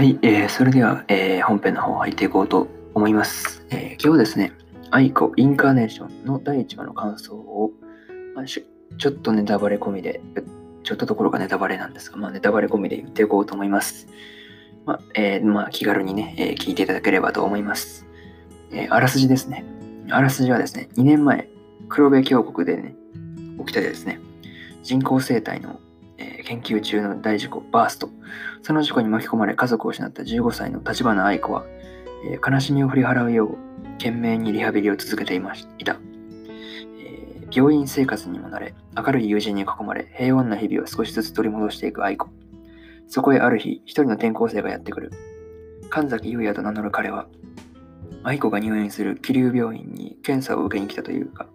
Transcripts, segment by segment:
はい、えーそれでは、えー本編の方入っていこうと思います。えー今日はですね、アイコインカーネーションの第1話の感想を、まあちょっとネタバレ込みで、ちょっとところがネタバレなんですが、まあ、ネタバレ込みで言っていこうと思います。まあ、えーまあ、気軽にね、えー聞いていただければと思います。えーあらすじですね。あらすじはですね、2年前、黒部峡谷でね、起きたですね、人工生態の、えー研究中の大事故、バースト。その事故に巻き込まれ家族を失った15歳の立花愛子は、えー悲しみを振り払うよう懸命にリハビリを続けていました、えー病院生活にも慣れ明るい友人に囲まれ平穏な日々を少しずつ取り戻していく愛子。そこへある日一人の転校生がやってくる。神崎優也と名乗る彼は愛子が入院する桐生病院に検査を受けに来たというか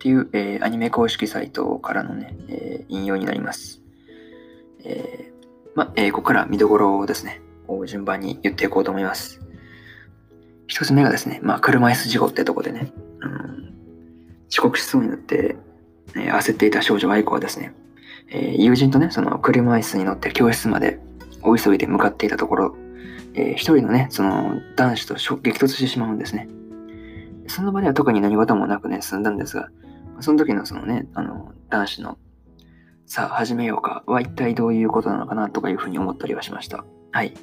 っていう、えーアニメ公式サイトからのね、えー引用になります。えーま、えーここから見どころをですね、を順番に言っていこうと思います。一つ目がですね、まあ、車椅子事故ってとこでね、うん、遅刻しそうになって、え焦っていた少女愛子はですね、え友人とね、その車椅子に乗って教室まで大急いで向かっていたところ、えー一人のね、その男子と激突してしまうんですね。その場では特に何事もなくね、済んだんですが、その時のそのね、あの、男子の、さあ始めようかは一体どういうことなのかなとかいうふうに思ったりはしました。はい。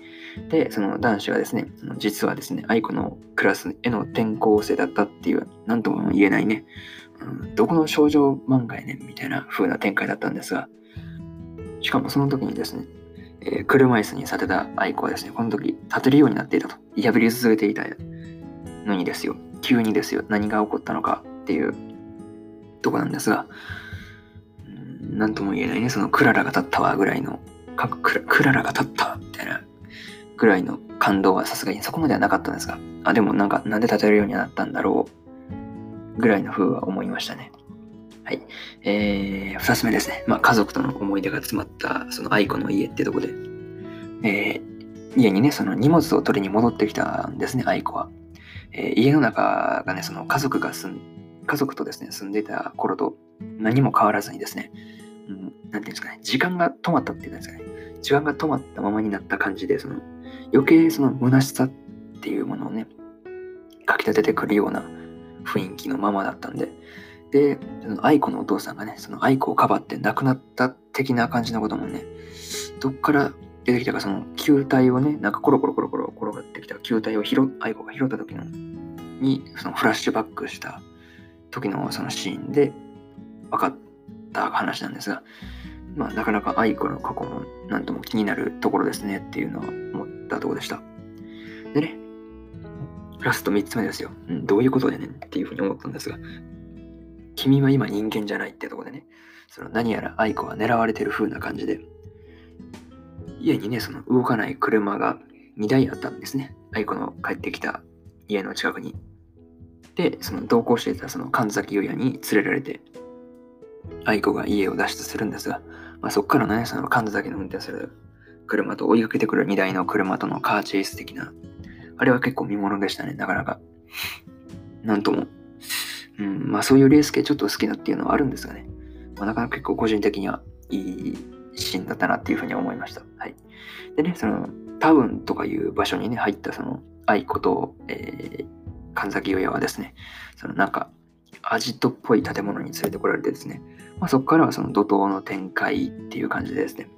で、その男子がですね、実はですね、愛子のクラスへの転校生だったっていう、なんとも言えないね、うん、どこの少女漫画やねんみたいな風な展開だったんですが、しかもその時にですね、えー車椅子にさてた愛子はですね、この時立てるようになっていたと、リハビリを続けていたのにですよ、急にですよ、何が起こったのかっていうとこなんですが、うんなんとも言えないね、そのクララが立ったわぐらいの、クラクララが立ったみたいなぐらいの感動はさすがにそこまではなかったんですが、あ、でもなんか、なんで立てるようになったんだろうぐらいの風は思いましたね。はい。えー、二つ目ですね。まあ、家族との思い出が詰まった、その愛子の家ってとこで、えー家にね、その荷物を取りに戻ってきたんですね、愛子は。えー家の中がね、その家族が住ん、家族とですね、住んでいた頃と何も変わらずにですね、うん、なんていうんですかね、時間が止まったっていうんですかね、時間が止まったままになった感じで、その余計その虚しさっていうものをね、かき立ててくるような雰囲気のままだったんで、で、その愛子のお父さんがね、その愛子をかばって亡くなった的な感じのこともね、どっから出てきたか、その球体をね、なんかコロコロコロコロ転がってきた球体を拾愛子が拾った時のに、そのフラッシュバックした時のそのシーンで分かった話なんですが、まあ、なかなか愛子の過去もなんとも気になるところですねっていうのは思ったところでした。でね、ラスト3つ目ですよ。うん、どういうことでね？っていうふうに思ったんですが、君は今人間じゃないってところでね、その何やら愛子は狙われてる風な感じで、家にね、その動かない車が2台あったんですね。愛子の帰ってきた家の近くに。で、その同行していたその神崎優也に連れられて、愛子が家を脱出するんですが、まあ、そこからね、その神崎の運転する車と追いかけてくる2台の車とのカーチェイス的な、あれは結構見ものでしたね、なかなか。なんとも。うん、まあそういうレース系ちょっと好きなっていうのはあるんですがね、まあ、なかなか結構個人的にはいいシーンだったなっていうふうに思いました。はい。でね、そのタウンとかいう場所にね、入ったその愛子と、えー、神崎優也はですね、そのなんかアジトっぽい建物に連れてこられてですね、まあ、そこからはその怒涛の展開っていう感じでですね、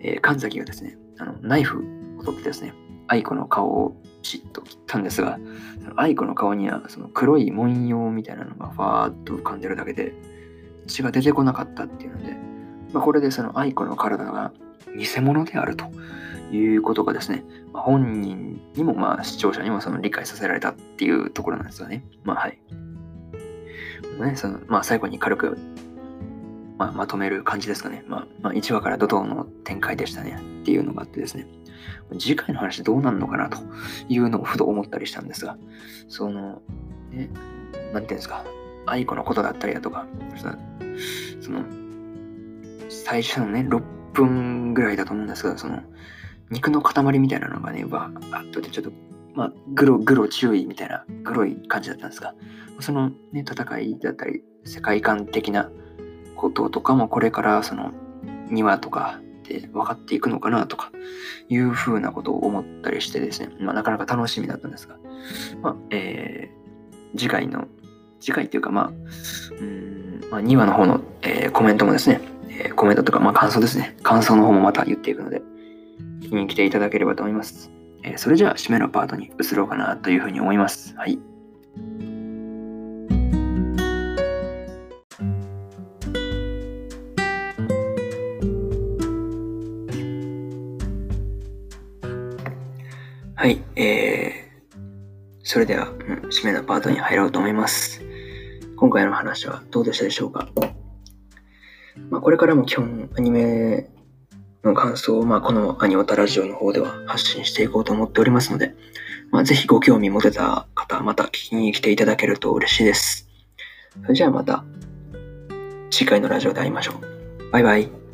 えー神崎がですね、あのナイフを取ってですね、愛子の顔をピシッと切ったんですが、その愛子の顔にはその黒い文様みたいなのがファーッと浮かんでるだけで、血が出てこなかったっていうので、まあ、これでその愛子の体が偽物であると。いうことがですね、まあ、本人にもまあ視聴者にもその理解させられたっていうところなんですよね。まあはい。ね、そのまあ、最後に軽く、まあ、まとめる感じですかね。まあ、まあ、1話から怒涛の展開でしたねっていうのがあってですね。次回の話どうなるのかなというのをふと思ったりしたんですが、その、ね、なんていうんですか、愛子のことだったりだとか、その、最初のね、6分ぐらいだと思うんですが、その、肉の塊みたいなのがね、わーっとでちょっと、まあ、グロ、グロ注意みたいな、グロい感じだったんですが、そのね、戦いだったり、世界観的なこととかも、これからその、2話とかで分かっていくのかなとか、いうふうなことを思ったりしてですね、まあ、なかなか楽しみだったんですが、まあ、えー、次回の、次回っていうか、まあ、うん、まあ、2話の方の、えー、コメントもですね、えー、コメントとか、まあ、感想ですね、感想の方もまた言っていくので、聞きに来ていただければと思います。えー、それじゃあ、締めのパートに移ろうかなというふうに思います。はい。はい、えー、それでは、うん、締めのパートに入ろうと思います。今回の話はどうでしたでしょうか？まあ、これからも基本アニメの感想を、まあ、このアニオタラジオの方では発信していこうと思っておりますので、まあ、ぜひご興味持てた方、また聞きに来ていただけると嬉しいです。それじゃあまた次回のラジオで会いましょう。バイバイ。